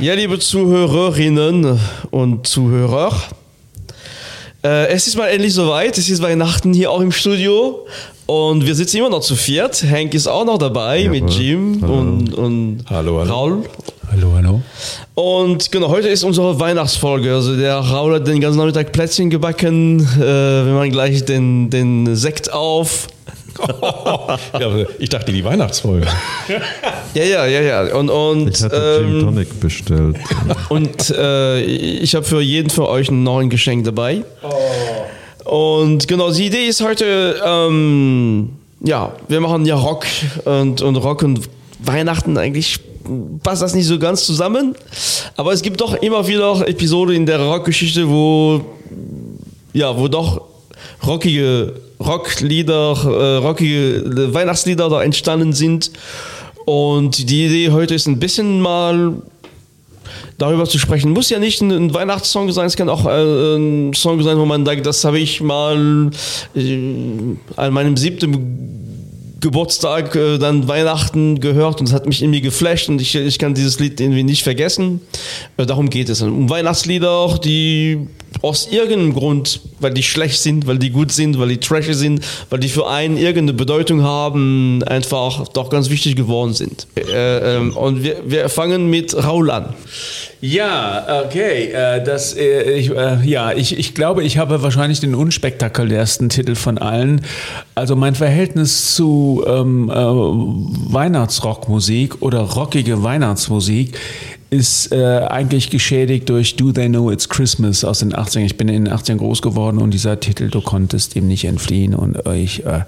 Ja, liebe Zuhörerinnen und Zuhörer, äh, es ist mal endlich soweit. Es ist Weihnachten hier auch im Studio und wir sitzen immer noch zu viert. Hank ist auch noch dabei Jawohl. mit Jim Hallo. und, und Hallo, hallo. Raul. Hallo, hallo. Und genau, heute ist unsere Weihnachtsfolge. Also der Raul hat den ganzen Nachmittag Plätzchen gebacken. Äh, wir machen gleich den, den Sekt auf. Ja, ich dachte die Weihnachtsfolge. Ja, ja, ja, ja. Und, und, Ich hatte Gin ähm, Tonic bestellt. und äh, ich habe für jeden von euch ein Geschenk dabei. Und genau, die Idee ist heute, ähm, ja, wir machen ja Rock und, und Rock und Weihnachten eigentlich passt das nicht so ganz zusammen. Aber es gibt doch immer wieder Episoden in der Rockgeschichte, wo ja, wo doch rockige Rocklieder, äh, rockige Weihnachtslieder da entstanden sind. Und die Idee heute ist ein bisschen mal darüber zu sprechen. Muss ja nicht ein, Weihnachtssong sein, es kann auch äh, ein Song sein, wo man sagt, das habe ich mal äh, an meinem siebten Geburtstag, äh, dann Weihnachten gehört und es hat mich irgendwie geflasht und ich, ich kann dieses Lied irgendwie nicht vergessen. Äh, darum geht es. Um Weihnachtslieder, die aus irgendeinem Grund, weil die schlecht sind, weil die gut sind, weil die trashy sind, weil die für einen irgendeine Bedeutung haben, einfach doch ganz wichtig geworden sind. Äh, ähm, und wir, wir fangen mit Raul an. Ja, okay. Äh, das, äh, ich, äh, ja, ich, ich glaube, ich habe wahrscheinlich den unspektakulärsten Titel von allen. Also mein Verhältnis zu ähm, äh, Weihnachtsrockmusik oder rockige Weihnachtsmusik ist äh, eigentlich geschädigt durch Do They Know It's Christmas aus den 80ern. Ich bin in den 80ern groß geworden und dieser Titel, du konntest dem nicht entfliehen. Und äh, ich, äh,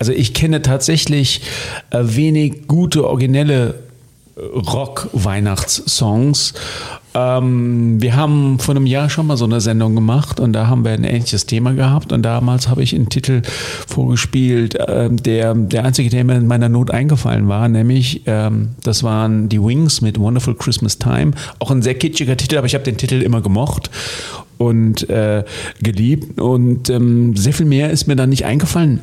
also ich kenne tatsächlich äh, wenig gute, originelle Rock-Weihnachtssongs. Ähm, wir haben vor einem Jahr schon mal so eine Sendung gemacht und da haben wir ein ähnliches Thema gehabt und damals habe ich einen Titel vorgespielt, ähm, der der einzige, der mir in meiner Not eingefallen war, nämlich ähm, das waren die Wings mit Wonderful Christmas Time. Auch ein sehr kitschiger Titel, aber ich habe den Titel immer gemocht und äh, geliebt und ähm, sehr viel mehr ist mir da nicht eingefallen.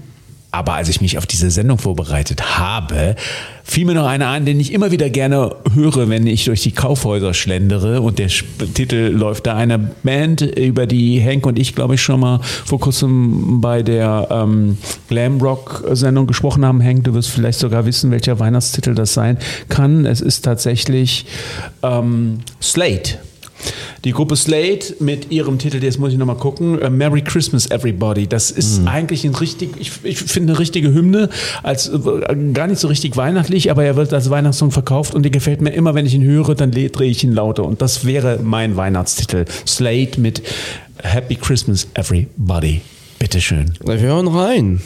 Aber als ich mich auf diese Sendung vorbereitet habe, fiel mir noch einer ein, den ich immer wieder gerne höre, wenn ich durch die Kaufhäuser schlendere. Und der Titel läuft da einer Band, über die Henk und ich, glaube ich, schon mal vor kurzem bei der ähm, Glam-Rock-Sendung gesprochen haben. Henk, du wirst vielleicht sogar wissen, welcher Weihnachtstitel das sein kann. Es ist tatsächlich ähm, Slate. Die Gruppe Slate mit ihrem Titel, jetzt muss ich nochmal gucken, äh, Merry Christmas Everybody. Das ist eigentlich ein richtig, ich, ich finde eine richtige Hymne, als äh, gar nicht so richtig weihnachtlich, aber er wird als Weihnachtssong verkauft und der gefällt mir immer, wenn ich ihn höre, dann drehe ich ihn lauter. Und das wäre mein Weihnachtstitel. Slate mit Happy Christmas Everybody. Bitteschön. Wir hören rein.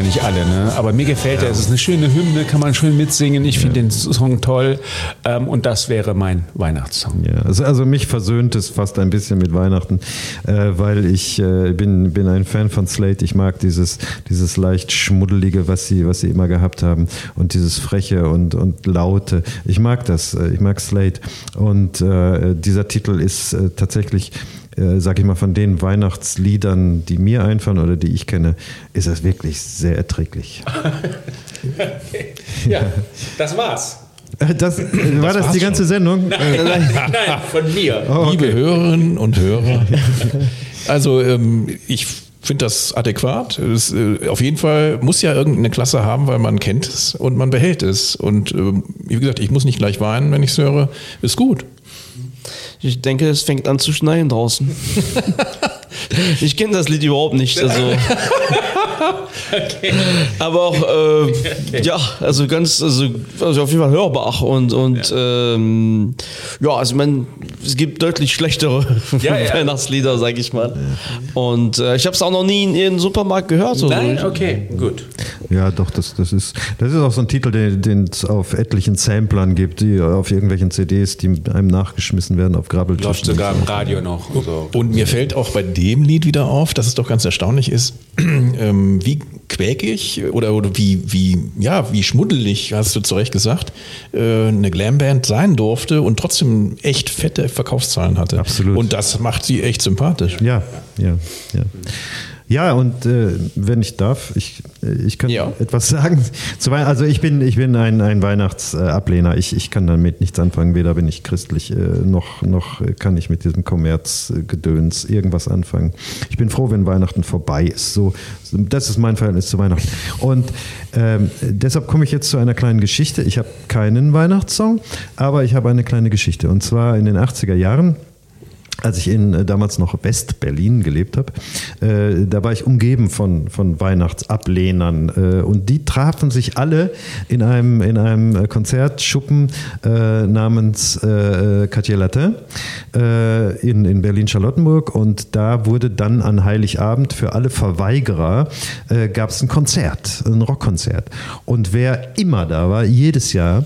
Wahrscheinlich alle, ne? Aber mir gefällt er. Es ist eine schöne Hymne, kann man schön mitsingen. Ich finde den Song toll. Ähm, und das wäre mein Weihnachtssong. Ja, also, also mich versöhnt es fast ein bisschen mit Weihnachten, äh, weil ich äh, bin, bin ein Fan von Slate. Ich mag dieses, dieses leicht schmuddelige, was sie, was sie immer gehabt haben und dieses freche und, und laute. Ich mag das. äh, Ich mag Slate. Und äh, dieser Titel ist äh, tatsächlich äh, sag ich mal, von den Weihnachtsliedern, die mir einfallen oder die ich kenne, ist es wirklich sehr erträglich. Ja, das war's. Das, äh, war das, die ganze Sendung? Äh, Nein, von mir. Liebe Hörerinnen und Hörer. Also ähm, ich finde das adäquat. Es, äh, auf jeden Fall muss ja irgendeine Klasse haben, weil man kennt es und man behält es. Und ähm, wie gesagt, ich muss nicht gleich weinen, wenn ich es höre. Ist gut. Ich denke, es fängt an zu schneien draußen. ich kenne das Lied überhaupt nicht. Also. Aber auch, äh, ja, also ganz, also, also auf jeden Fall hörbar und, und ähm, ja, also man, es gibt deutlich schlechtere Ja, ja. Weihnachtslieder, sag ich mal. Und äh, ich habe es auch noch nie in irgendeinem Supermarkt gehört. So Nein, Ich- okay, gut. Ja, doch, das, das, ist, das ist auch so ein Titel, den den es auf etlichen Samplern gibt, die auf irgendwelchen CDs, die einem nachgeschmissen werden auf Grabbeltischen. Läuft sogar im Radio noch. So. Und mir fällt auch bei dem Lied wieder auf, dass es doch ganz erstaunlich ist, ähm, wie quäkig oder, oder wie, wie, ja, wie schmuddelig, hast du zu Recht gesagt, äh, eine Glamband sein durfte und trotzdem echt fette Verkaufszahlen hatte. Absolut. Und das macht sie echt sympathisch. Ja, ja, ja. Ja, und äh, wenn ich darf, ich, äh, ich kann Ja. etwas sagen. Also ich bin, ich bin ein, ein Weihnachtsablehner. Ich, ich kann damit nichts anfangen. Weder bin ich christlich, äh, noch, noch kann ich mit diesem Kommerzgedöns irgendwas anfangen. Ich bin froh, wenn Weihnachten vorbei ist. So, das ist mein Verhältnis zu Weihnachten. Und ähm, deshalb komme ich jetzt zu einer kleinen Geschichte. Ich habe keinen Weihnachtssong, aber ich habe eine kleine Geschichte. Und zwar in den 80er Jahren als ich in äh, damals noch West-Berlin gelebt habe, äh, da war ich umgeben von, von Weihnachtsablehnern äh, und die trafen sich alle in einem, in einem äh, Konzertschuppen äh, namens äh, Latin äh, in, in Berlin-Charlottenburg. Und da wurde dann an Heiligabend für alle Verweigerer gab es ein Konzert, ein Rockkonzert. Und wer immer da war, jedes Jahr,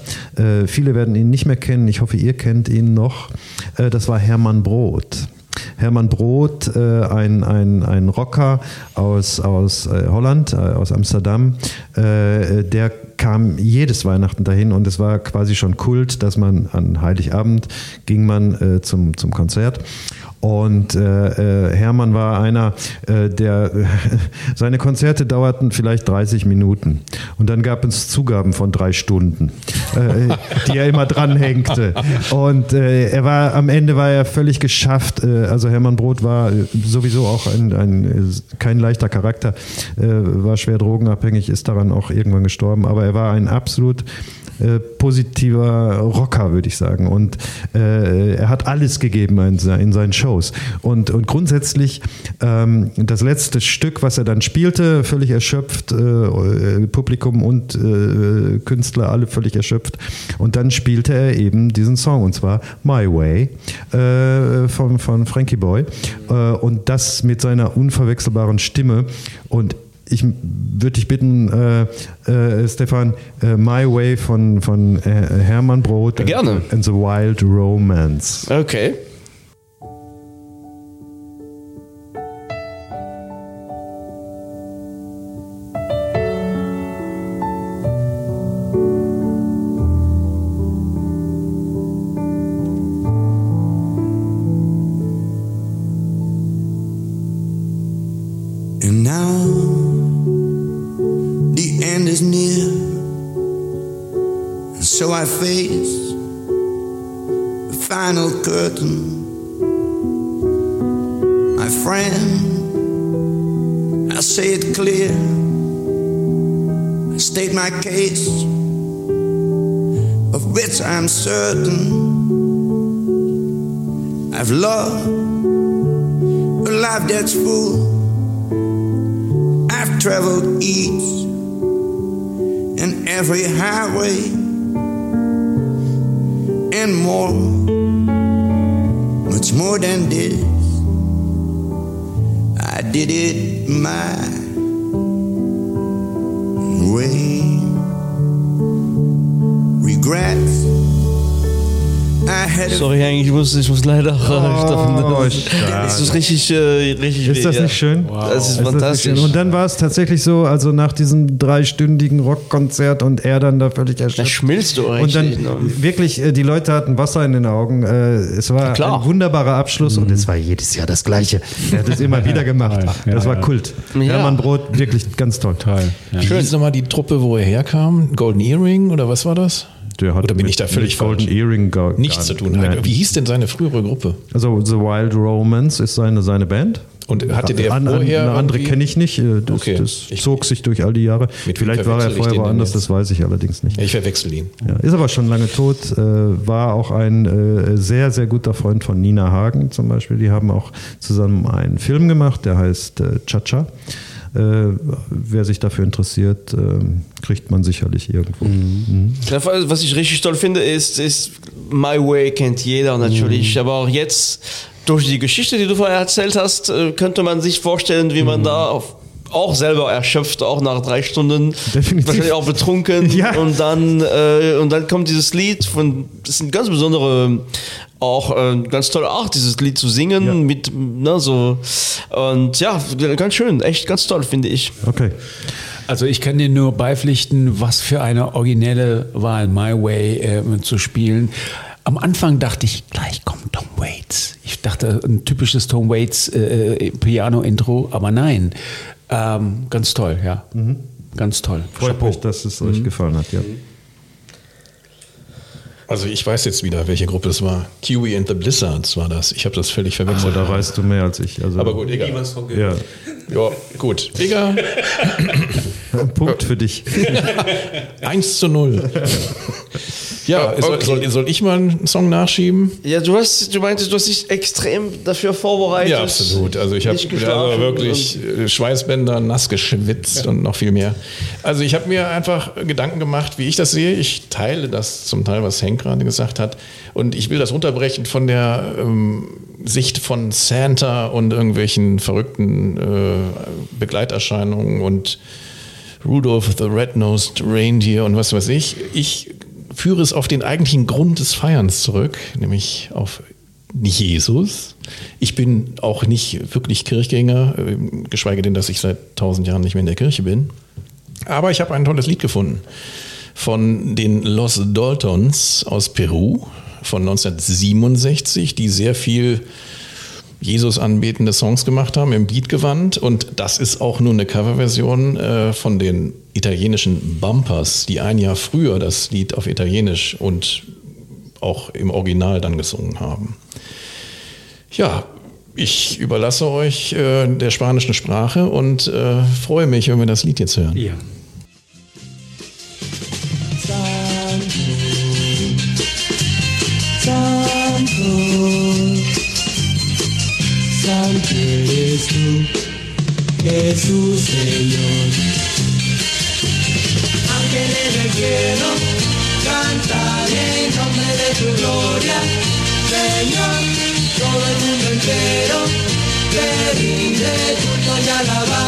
viele werden ihn nicht mehr kennen, ich hoffe ihr kennt ihn noch, das war Hermann Brot. Hermann Brot, äh, ein, ein, ein Rocker aus, aus äh, Holland, äh, aus Amsterdam, äh, der kam jedes Weihnachten dahin und es war quasi schon Kult, dass man an Heiligabend ging man äh, zum, zum Konzert. Und äh, Hermann war einer, der seine Konzerte dauerten vielleicht 30 Minuten. Und dann gab es Zugaben von drei Stunden, äh, die er immer dranhängte. Und äh, er war am Ende war er völlig geschafft. Äh, also Hermann Brot war äh, sowieso auch ein, ein äh, kein leichter Charakter, äh, war schwer drogenabhängig, ist daran auch irgendwann gestorben. Aber er war ein absolut äh, positiver Rocker, würde ich sagen. Und äh, er hat alles gegeben in, in seinen Shows. Und, und grundsätzlich ähm, das letzte Stück, was er dann spielte, völlig erschöpft, äh, äh, Publikum und äh, Künstler alle völlig erschöpft. Und dann spielte er eben diesen Song, und zwar My Way von, von Frankie Boy. Und das mit seiner unverwechselbaren Stimme. Und ich würde dich bitten, äh, äh, Stefan, äh, My Way von, von äh, Hermann Brot Gerne. and the Wild Romance. Okay. I've loved a life that's full. I've traveled each and every highway and more, much more than this. I did it my way. Regrets. A Sorry, Henk, ich muss, ich muss leider Oh, Das schade. ist richtig, äh, richtig Ist das ja. nicht schön? Das ist Ist das fantastisch. schön? Und dann war es tatsächlich so, also nach diesem dreistündigen Rockkonzert und er dann da völlig da erschöpft. schmilzt du Und dann ne? wirklich, äh, die Leute hatten Wasser in den Augen. Äh, Es war Klar. ein wunderbarer Abschluss und es war jedes Jahr das Gleiche. Er hat es immer wieder gemacht. Ja, Das war ja. Kult. Ja. Hermann Brot, wirklich ganz toll. Toll. Ja. Wie hieß nochmal die Truppe, wo er herkam? Golden Earring oder was war das? Der hat Oder bin mit- ich da völlig Golden falsch? Earring gar, Nichts zu tun. Nein. Wie hieß denn seine frühere Gruppe? Also The Wild Romance ist seine, seine Band. Und hatte der An, an, vorher eine andere kenne ich nicht. äh, Das, Okay. das Ich- zog sich durch all die Jahre. Vielleicht war er vorher woanders, das weiß ich allerdings nicht. Ich verwechsel ihn. Ja, ist aber schon lange tot, äh, war auch ein äh, sehr, sehr guter Freund von Nina Hagen zum Beispiel. Die haben auch zusammen einen Film gemacht, der heißt äh, Cha-Cha. Äh, wer sich dafür interessiert, äh, kriegt man sicherlich irgendwo. Mhm. Ja, Was ich richtig toll finde, ist, ist My Way kennt jeder natürlich, aber auch jetzt durch die Geschichte, die du vorher erzählt hast, äh, könnte man sich vorstellen, wie man da auf, auch selber erschöpft, auch nach drei Stunden, Definitiv. wahrscheinlich auch betrunken Ja. und dann äh, und dann kommt dieses Lied von, das ist eine ganz besondere, auch äh, ganz tolle Art, dieses Lied zu singen Ja. mit, ne, so und ja, ganz schön, echt ganz toll finde ich. Okay. Also ich kann dir nur beipflichten, was für eine originelle Wahl My Way äh, zu spielen. Am Anfang dachte ich, gleich kommt Tom Waits. Ich dachte, ein typisches Tom Waits äh, Piano-Intro, aber nein. Ähm, ganz toll, ja. Ganz toll. Freut mich, dass es euch gefallen hat. Ja. Also ich weiß jetzt wieder, welche Gruppe es war. Kiwi and the Blizzards war das. Ich habe das völlig Aber verwechselt. da weißt du mehr als ich. Also, Aber gut, egal. Ja, Ja, gut. Digga, ein Punkt für dich. 1 zu 0. Ja, soll, Okay. soll, soll ich mal einen Song nachschieben? Ja, du hast, du meintest, du hast dich extrem dafür vorbereitet. Ja, absolut. Also ich habe also wirklich äh, Schweißbänder, nass geschwitzt und noch viel mehr. Also ich habe mir einfach Gedanken gemacht, wie ich das sehe. Ich teile das zum Teil, was Henk gerade gesagt hat. Und ich will das runterbrechen von der ähm, Sicht von Santa und irgendwelchen verrückten äh, Begleiterscheinungen und Rudolph the Red-Nosed Reindeer und was weiß ich. Ich führe es auf den eigentlichen Grund des Feierns zurück, nämlich auf Jesus. Ich bin auch nicht wirklich Kirchgänger, äh, geschweige denn, dass ich seit tausend Jahren nicht mehr in der Kirche bin. Aber ich habe ein tolles Lied gefunden von den Los Daltons aus Peru von 1967, die sehr viel Jesus anbetende Songs gemacht haben, im Beat. Und das ist auch nur eine Coverversion äh, von den italienischen Bumpers, die ein Jahr früher das Lied auf Italienisch und auch im Original dann gesungen haben. Ja, ich überlasse euch äh, der spanischen Sprache und äh, freue mich, wenn wir das Lied jetzt hören. Ja. Santo, eres tú, Jesús Señor. Del cielo, cantan en nombre de tu gloria, Señor. Todo el mundo entero te rinde culto y alabanza,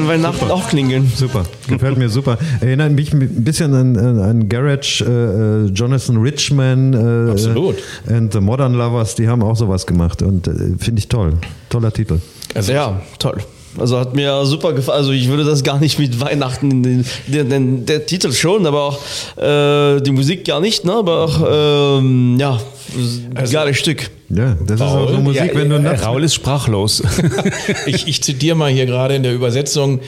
Kann Weihnachten auch klingeln. Super, gefällt mir super. Erinnert mich ein bisschen an, an, an Garage, äh, äh, Jonathan Richman äh, Absolut. und The Modern Lovers, die haben auch sowas gemacht und äh, finde ich toll. Toller Titel. Also Ja, toll. Also hat mir super gefallen. Also ich würde das gar nicht mit Weihnachten, in den, den, den, der Titel schon, aber auch äh, die Musik gar nicht, ne? aber auch, ähm, ja, Also- geiles Stück. Ja, das ist auch so? Musik, Ja, wenn du äh, nachts Raul ist sprachlos. ich, ich zitiere mal hier gerade in der Übersetzung.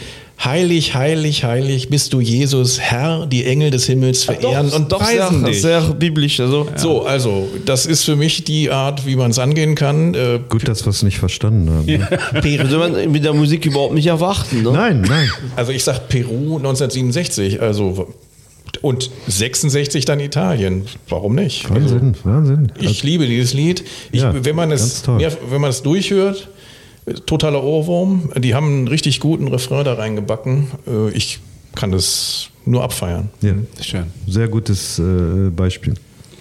Heilig, heilig, heilig bist du, Jesus, Herr, die Engel des Himmels verehren und doch preisen sehr, dich. sehr biblisch. Also. So, also, das ist für mich die Art, wie man es angehen kann. Äh, Gut, dass wir es nicht verstanden haben. ne? Würde man mit der Musik überhaupt nicht erwarten. Ne? Nein, nein. Also ich sag Peru 1967, also und 66 dann Italien. Warum nicht? Wahnsinn, Wahnsinn. Also, ich liebe dieses Lied. Ich, Ja, wenn man es, mehr, wenn man es durchhört, totaler Ohrwurm. Die haben einen richtig guten Refrain da reingebacken. Äh, Ich kann das nur abfeiern. ja, Schön. sehr gutes äh, Beispiel.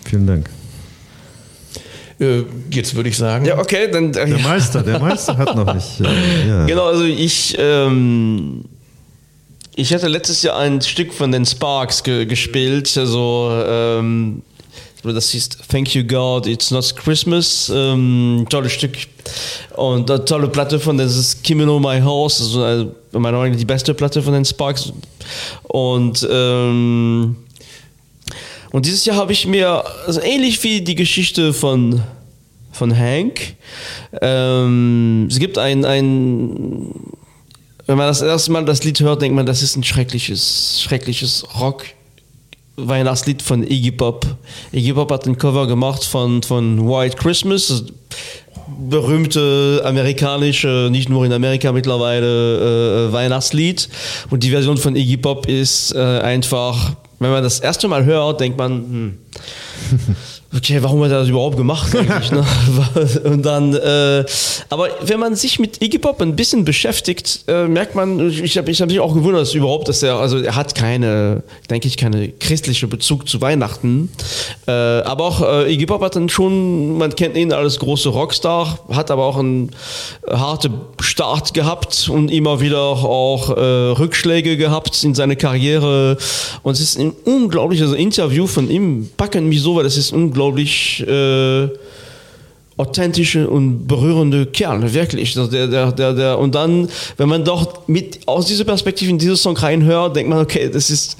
Vielen Dank. Äh, jetzt würde ich sagen, Ja, okay, dann. Der Meister, der Meister hat noch nicht. Ja. Genau, also ich, ähm, ich hatte letztes Jahr ein Stück von den Sparks ge gespielt, also ähm, das hieß Thank You God, It's Not Christmas, ähm, tolles Stück und eine tolle Platte von das ist Kimino My House, also äh, in meiner Meinung die beste Platte von den Sparks und ähm, und dieses Jahr habe ich mir, also ähnlich wie die Geschichte von, von Hank, ähm, es gibt ein, ein, wenn man das erste Mal das Lied hört, denkt man, das ist ein schreckliches, schreckliches Rock. Weihnachtslied von Iggy Pop. Iggy Pop hat ein Cover gemacht von, von White Christmas, berühmte amerikanische, nicht nur in Amerika mittlerweile, äh, Weihnachtslied. Und die Version von Iggy Pop ist äh, einfach, wenn man das erste Mal hört, denkt man, hm, okay, warum hat er das überhaupt gemacht eigentlich? Ne? Und dann, äh, aber wenn man sich mit Iggy Pop ein bisschen beschäftigt, äh, merkt man, ich habe ich hab mich auch gewundert, dass überhaupt, dass er, also er hat keine, denke ich, keine christliche Bezug zu Weihnachten. Äh, aber auch äh, Iggy Pop hat dann schon, man kennt ihn als große Rockstar, hat aber auch einen harten Start gehabt und immer wieder auch äh, Rückschläge gehabt in seiner Karriere. Und es ist ein unglaubliches Interview von ihm, packen mich so, weil das ist unglaublich äh, authentische und berührende Kerl, wirklich. Also der, der, der, der, und dann, wenn man doch mit aus dieser Perspektive in diesen Song reinhört, denkt man, okay, das ist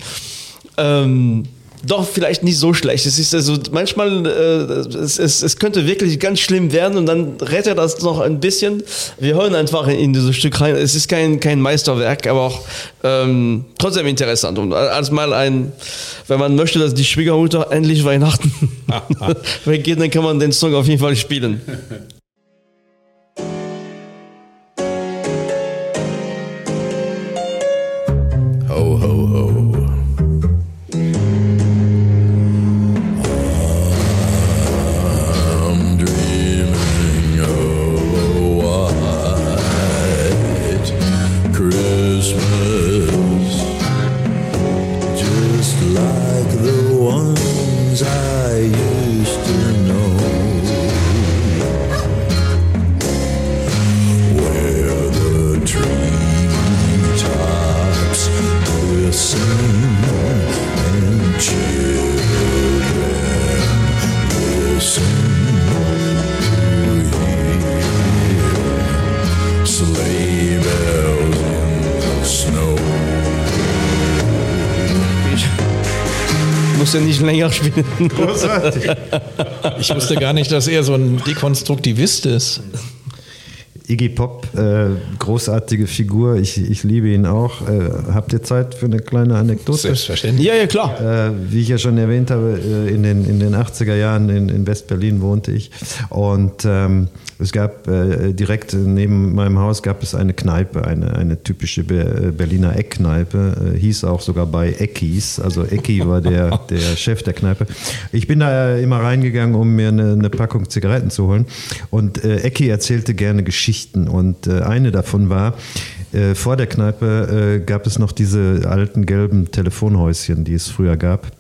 ähm, doch vielleicht nicht so schlecht. Es ist also manchmal, äh, es, es, es könnte wirklich ganz schlimm werden und dann rettet er das noch ein bisschen. Wir hören einfach in, in dieses Stück rein. Es ist kein, kein Meisterwerk, aber auch ähm, trotzdem interessant. Und als mal ein, wenn man möchte, dass die Schwiegermutter endlich Weihnachten weggeht, dann kann man den Song auf jeden Fall spielen. länger spielen. Ich wusste gar nicht, dass er so ein Dekonstruktivist ist. Iggy Pop, äh, großartige Figur, ich, ich liebe ihn auch. Äh, habt ihr Zeit für eine kleine Anekdote? Selbstverständlich. Ja, ja, klar. Äh, wie ich ja schon erwähnt habe, äh, in den, in den 80er Jahren in, in West-Berlin wohnte ich. Und ähm, es gab äh, direkt neben meinem Haus gab es eine Kneipe, eine, eine typische Be Berliner Eckkneipe, äh, hieß auch sogar bei Eckis. Also Ecki war der, der Chef der Kneipe. Ich bin da immer reingegangen, um mir eine, eine Packung Zigaretten zu holen. Und äh, Ecki erzählte gerne Geschichten. Und äh, eine davon war, äh, vor der Kneipe äh, gab es noch diese alten gelben Telefonhäuschen, die es früher gab.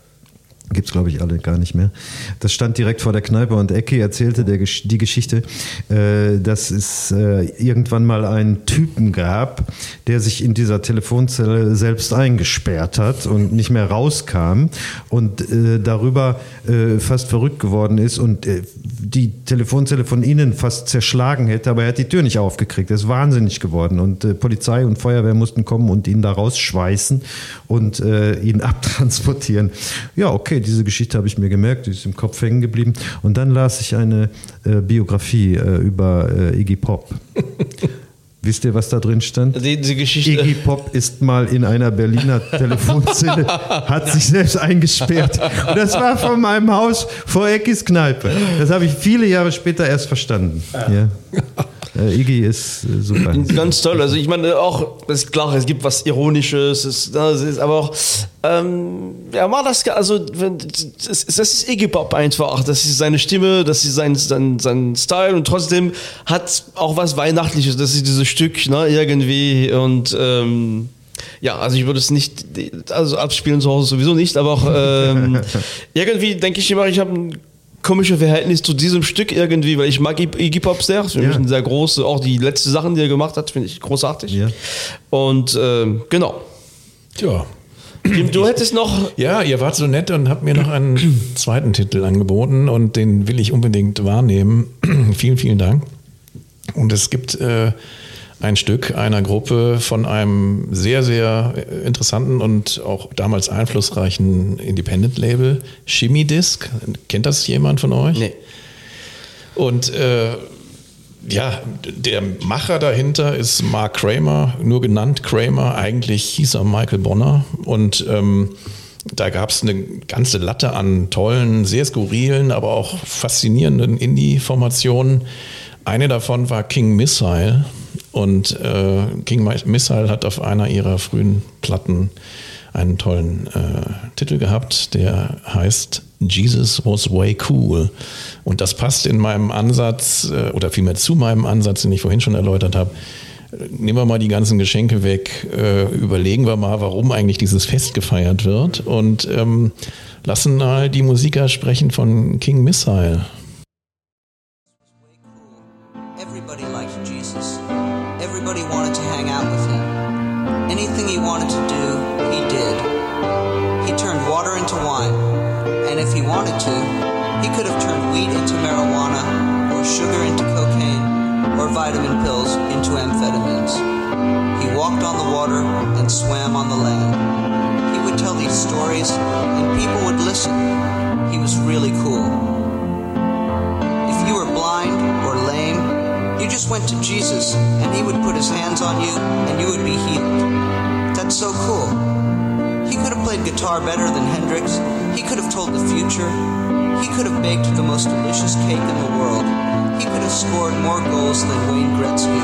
Gibt es, glaube ich, alle gar nicht mehr. Das stand direkt vor der Kneipe und Ecke erzählte der, die Geschichte, äh, dass es äh, irgendwann mal einen Typen gab, der sich in dieser Telefonzelle selbst eingesperrt hat und nicht mehr rauskam und äh, darüber äh, fast verrückt geworden ist und äh, die Telefonzelle von innen fast zerschlagen hätte, aber er hat die Tür nicht aufgekriegt. Er ist wahnsinnig geworden und äh, Polizei und Feuerwehr mussten kommen und ihn da rausschweißen und ihn abtransportieren. Ja, okay, diese Geschichte habe ich mir gemerkt, die ist im Kopf hängen geblieben. Und dann las ich eine äh, Biografie äh, über äh, Iggy Pop. Wisst ihr, was da drin stand? Die, die Geschichte. Iggy Pop ist mal in einer Berliner Telefonzelle, hat sich selbst eingesperrt. Und das war von meinem Haus vor Eckis Kneipe. Das habe ich viele Jahre später erst verstanden. Ja. Äh, Iggy ist äh, super. Ganz toll. Also ich meine auch, das ist klar, es gibt was Ironisches, es, das ist aber auch, ähm, ja, war das, also das, ist Iggy Pop einfach. Das ist seine Stimme, das ist sein, sein, sein Style und trotzdem hat auch was Weihnachtliches. Das ist dieses Stück, ne, irgendwie und ähm, ja, also ich würde es nicht, also abspielen zu Hause sowieso nicht, aber auch ähm, irgendwie denke ich immer, ich habe ein komische Verhältnis zu diesem Stück irgendwie, weil ich mag Ig- Iggy Pop sehr. Für mich Ja. ein sehr große, auch die letzte Sachen, die er gemacht hat, finde ich großartig. Ja. Und ähm, genau. Tja. Tim, Du hättest noch. Ja, ihr wart so nett und habt mir noch einen zweiten Titel angeboten und den will ich unbedingt wahrnehmen. vielen, vielen Dank. Und es gibt äh, ein Stück einer Gruppe von einem sehr, sehr interessanten und auch damals einflussreichen Independent-Label, Shimmy Disc. Kennt das jemand von euch? Nee. Und äh, ja, der Macher dahinter ist Mark Kramer, nur genannt Kramer. Eigentlich hieß er Michael Bonner. Und ähm, da gab es eine ganze Latte an tollen, sehr skurrilen, aber auch faszinierenden Indie-Formationen. Eine davon war King Missile. Und äh, King Missile hat auf einer ihrer frühen Platten einen tollen äh, Titel gehabt, der heißt Jesus was way cool. Und das passt in meinem Ansatz, äh, oder vielmehr zu meinem Ansatz, den ich vorhin schon erläutert habe. Nehmen wir mal die ganzen Geschenke weg, äh, überlegen wir mal, warum eigentlich dieses Fest gefeiert wird und ähm, lassen mal die Musiker sprechen von King Missile. Him. Anything he wanted to do, he did. He turned water into wine, and if he wanted to, he could have turned wheat into marijuana, or sugar into cocaine, or vitamin pills into amphetamines. He walked on the water and swam on the land. He would tell these stories, and people would listen. He was really cool. Just went to Jesus and he would put his hands on you and you would be healed. That's so cool. He could have played guitar better than Hendrix. He could have told the future. He could have baked the most delicious cake in the world. He could have scored more goals than Wayne Gretzky.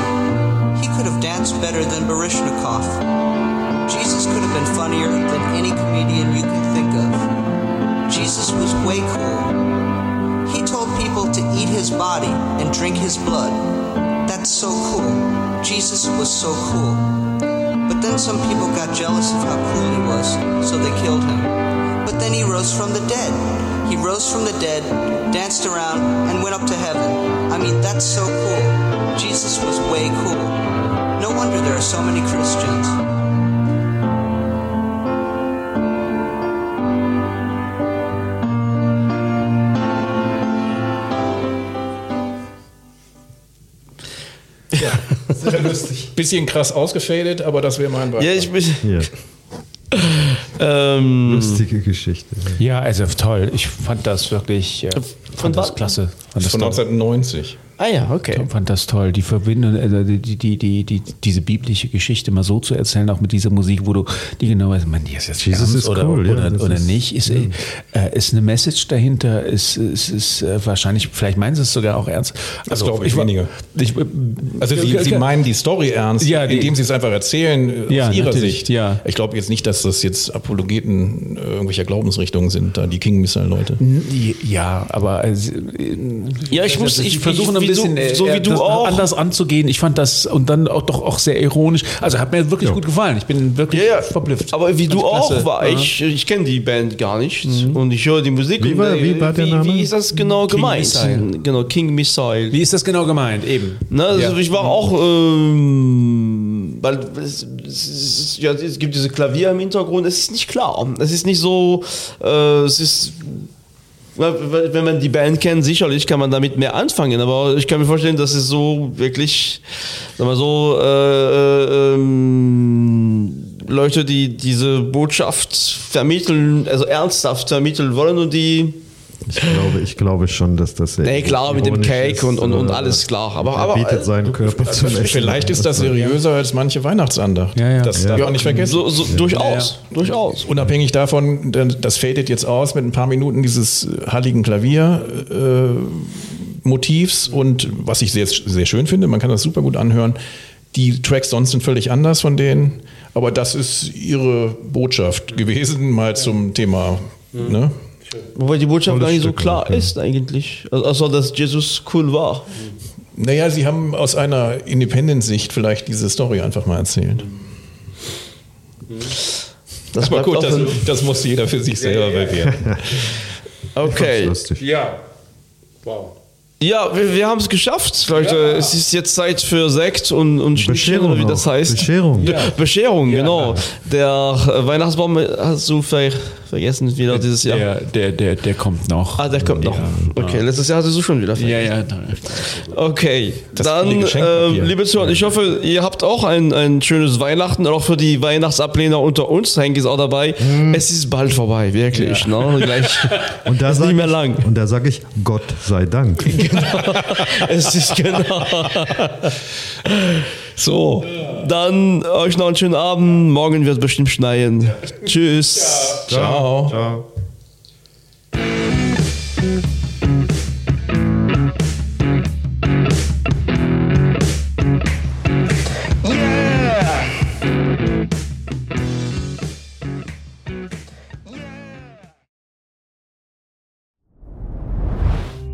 He could have danced better than Barishnikov. Jesus could have been funnier than any comedian you can think of. Jesus was way cool. He told people to eat his body and drink his blood. Jesus was so cool. But then some people got jealous of how cool he was, so they killed him. But then he rose from the dead. He rose from the dead, danced around, and went up to heaven. I mean, that's so cool. Jesus was way cool. No wonder there are so many Christians. Bisschen krass ausgefadet, aber das wäre mein Beitrag. Ja, ich bin. Ja, Ähm, lustige Geschichte. Ja, also toll. Ich fand das wirklich äh, fand das klasse. Fand das von toll. 1990. ah ja, okay. Ich fand das toll, die Verbindung, also die, die, die, die, diese biblische Geschichte mal so zu erzählen, auch mit dieser Musik, wo du die genau weißt, man, die ist jetzt Jesus ist oder, cool, ja, oder, oder ist- nicht, ist, äh, ist eine Message dahinter, ist, ist, ist äh, wahrscheinlich, vielleicht meinen sie es sogar auch ernst. Das glaube ich war- weniger. Ich, äh, Also Sie, Sie meinen die Story ernst, Ja, die- indem Sie es einfach erzählen äh, Ja, aus Ihrer Sicht. ja. Ich glaube jetzt nicht, dass das jetzt Apologeten äh, irgendwelcher Glaubensrichtungen sind, da die King Missile Leute. Ja, aber äh, Ja, ich muss- ich- ich- wie bisschen du- äh, so wie du das auch. anders anzugehen. Ich fand das und dann auch doch auch sehr ironisch. Also hat mir wirklich gut gefallen. Ich bin wirklich Ja, ja. verblüfft. Aber wie du Fand ich auch war Ja. ich, ich kenne die Band gar nicht und ich höre die Musik. Wie war- äh, wie war der wie, Name? Wie ist das genau King gemeint? Missile. Genau, King Missile. Wie ist das genau gemeint? Eben. Ne, also Ja. ich war auch, ähm, weil es, es, ist- ja, es gibt diese Klavier im Hintergrund, es ist nicht klar. Es ist nicht so, äh, es ist, na, wenn man die Band kennt, sicherlich kann man damit mehr anfangen, aber ich kann mir vorstellen, dass es so wirklich, sagen wir so, äh, ähm, Leute, die diese Botschaft vermitteln, also ernsthaft vermitteln wollen und die Ich glaube, ich glaube schon, dass das sehr Nee, klar, mit dem Cake ist, und- und- und äh, alles klar. Aber- er aber- bietet seinen Körper zum Essen. Vielleicht ist das seriöser als manche Weihnachtsandacht. Ja, ja. Das darf man nicht vergessen. so, so durchaus, durchaus. Unabhängig davon, das fadet jetzt aus mit ein paar Minuten dieses äh, halligen Klavier. Äh, Motivs und was ich sehr, sehr schön finde, man kann das super gut anhören. Die Tracks sonst sind völlig anders von denen, aber das ist ihre Botschaft gewesen, mal zum Thema. Ne? Wobei die Botschaft gar nicht so Stück, klar ja. ist eigentlich. Also, also dass Jesus cool war. Naja, sie haben aus einer Independent-Sicht vielleicht diese Story einfach mal erzählt. Das Aber bleibt gut, das, das muss jeder für sich selber bewerten. Okay. Lustig. Ja. Ja, wir, wir haben es geschafft, Leute. Es ist jetzt Zeit für Sekt und, und oder wie das heißt. Bescherung. Ja. Bescherung, genau. Der Weihnachtsbaum hast du ver vergessen wieder dieses Jahr. Der, der, der, der kommt noch. Ah, der kommt noch. Ja. Okay, letztes Jahr hattest du schon wieder Ja, vergessen. ja. Okay, dann, viele Geschenkpapier. ähm, liebe Zuhörer, ich hoffe, ihr habt auch ein, ein schönes Weihnachten und auch für die Weihnachtsablehner unter uns. Henk ist auch dabei. Es ist bald vorbei, wirklich. Ne? Gleich. Und da ist nicht mehr ich, lang. Und da sage ich, Gott sei Dank. es ist genau. So, dann euch noch einen schönen Abend. Morgen wird es bestimmt schneien. Tschüss. Ciao. Ciao.